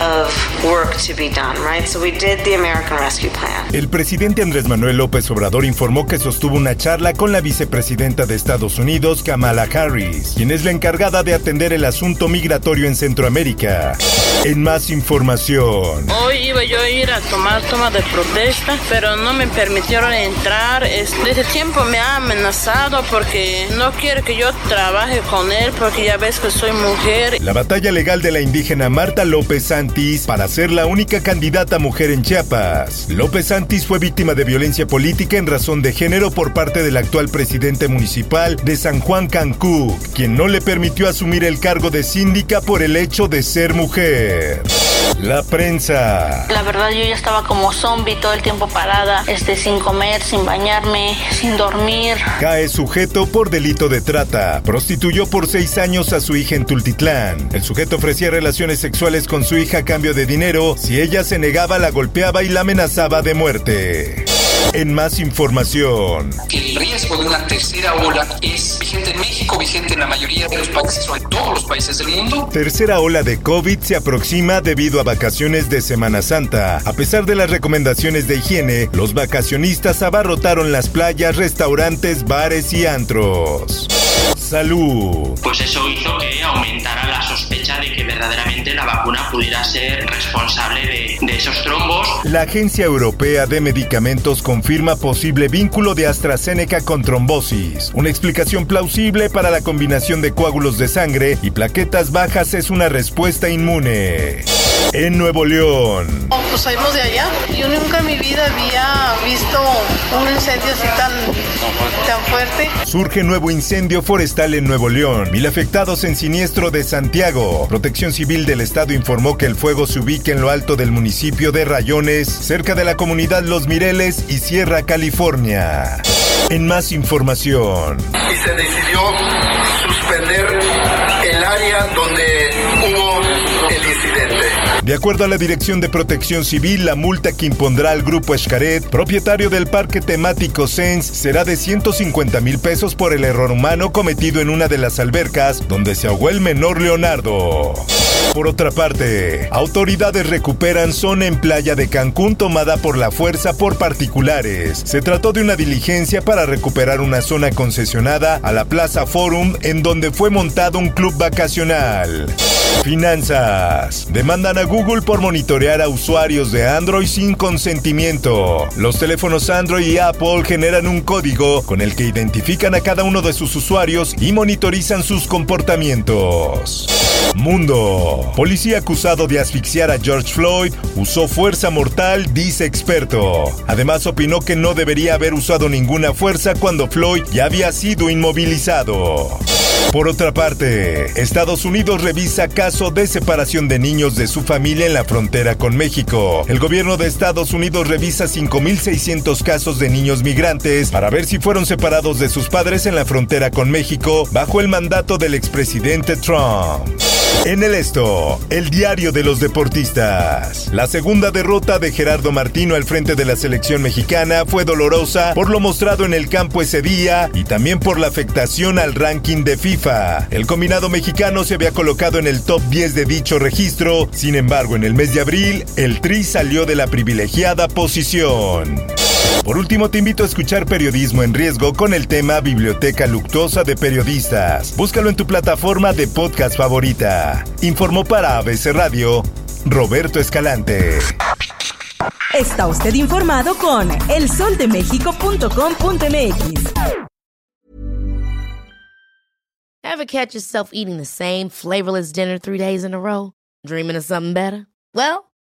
of work to be done, right? So we did the American Rescue Plan. El presidente Andrés Manuel López Obrador informó que sostuvo una charla con la vicepresidenta de Estados Unidos, Kamala Harris, quien es la encargada de atender el asunto migratorio en Centroamérica. En más información. Hoy iba yo a ir a tomar toma de protesta, pero no me permitieron entrar. Es- Desde tiempo me ha amenazado porque no quiere que yo trabaje con él porque ya ves que soy mujer. La batalla legal de la indígena Marta López Para ser la única candidata mujer en Chiapas. López Santis fue víctima de violencia política en razón de género por parte del actual presidente municipal de San Juan Cancún, quien no le permitió asumir el cargo de síndica por el hecho de ser mujer. La prensa. La verdad yo ya estaba como zombie todo el tiempo parada, este, sin comer, sin bañarme, sin dormir. Cae sujeto por delito de trata. Prostituyó por seis años a su hija en Tultitlán. El sujeto ofrecía relaciones sexuales con su hija a cambio de dinero. Si ella se negaba, la golpeaba y la amenazaba de muerte. En más información. El riesgo de una tercera ola es vigente en México, vigente en la mayoría de los países o en todos los países del mundo. Tercera ola de COVID se aproxima debido a vacaciones de Semana Santa. A pesar de las recomendaciones de higiene, los vacacionistas abarrotaron las playas, restaurantes, bares y antros. Salud. pues eso hizo que aumentara la sospecha de que verdaderamente la vacuna pudiera ser responsable de, de esos trombos. La Agencia Europea de Medicamentos confirma posible vínculo de AstraZeneca con trombosis. Una explicación plausible para la combinación de coágulos de sangre y plaquetas bajas es una respuesta inmune. En Nuevo León. Pues salimos de allá. Yo nunca en mi vida había visto incendio así tan, tan fuerte. Surge nuevo incendio forestal en Nuevo León. Mil afectados en siniestro de Santiago. Protección Civil del Estado informó que el fuego se ubica en lo alto del municipio de Rayones, cerca de la comunidad Los Mireles y Sierra California. En más información. y se decidió suspender el área donde. De acuerdo a la Dirección de Protección Civil, la multa que impondrá al grupo Escaret, propietario del parque temático Sense, será de 150 mil pesos por el error humano cometido en una de las albercas donde se ahogó el menor Leonardo. Por otra parte, autoridades recuperan zona en playa de Cancún tomada por la fuerza por particulares. Se trató de una diligencia para recuperar una zona concesionada a la Plaza Forum en donde fue montado un club vacacional. Finanzas. Demandan a Google por monitorear a usuarios de Android sin consentimiento. Los teléfonos Android y Apple generan un código con el que identifican a cada uno de sus usuarios y monitorizan sus comportamientos. Mundo. Policía acusado de asfixiar a George Floyd usó fuerza mortal, dice experto. Además opinó que no debería haber usado ninguna fuerza cuando Floyd ya había sido inmovilizado. Por otra parte, Estados Unidos revisa caso de separación de niños de su familia en la frontera con México. El gobierno de Estados Unidos revisa 5.600 casos de niños migrantes para ver si fueron separados de sus padres en la frontera con México bajo el mandato del expresidente Trump. En el esto, el diario de los deportistas. La segunda derrota de Gerardo Martino al frente de la selección mexicana fue dolorosa por lo mostrado en el campo ese día y también por la afectación al ranking de FIFA. El combinado mexicano se había colocado en el top 10 de dicho registro, sin embargo en el mes de abril el Tri salió de la privilegiada posición. Por último, te invito a escuchar Periodismo en Riesgo con el tema Biblioteca Luctuosa de Periodistas. Búscalo en tu plataforma de podcast favorita. Informó para ABC Radio Roberto Escalante. Está usted informado con elsoldemexico.com.mx. Ever catch yourself eating the same flavorless dinner three days in a row? Dreaming of something better? Well,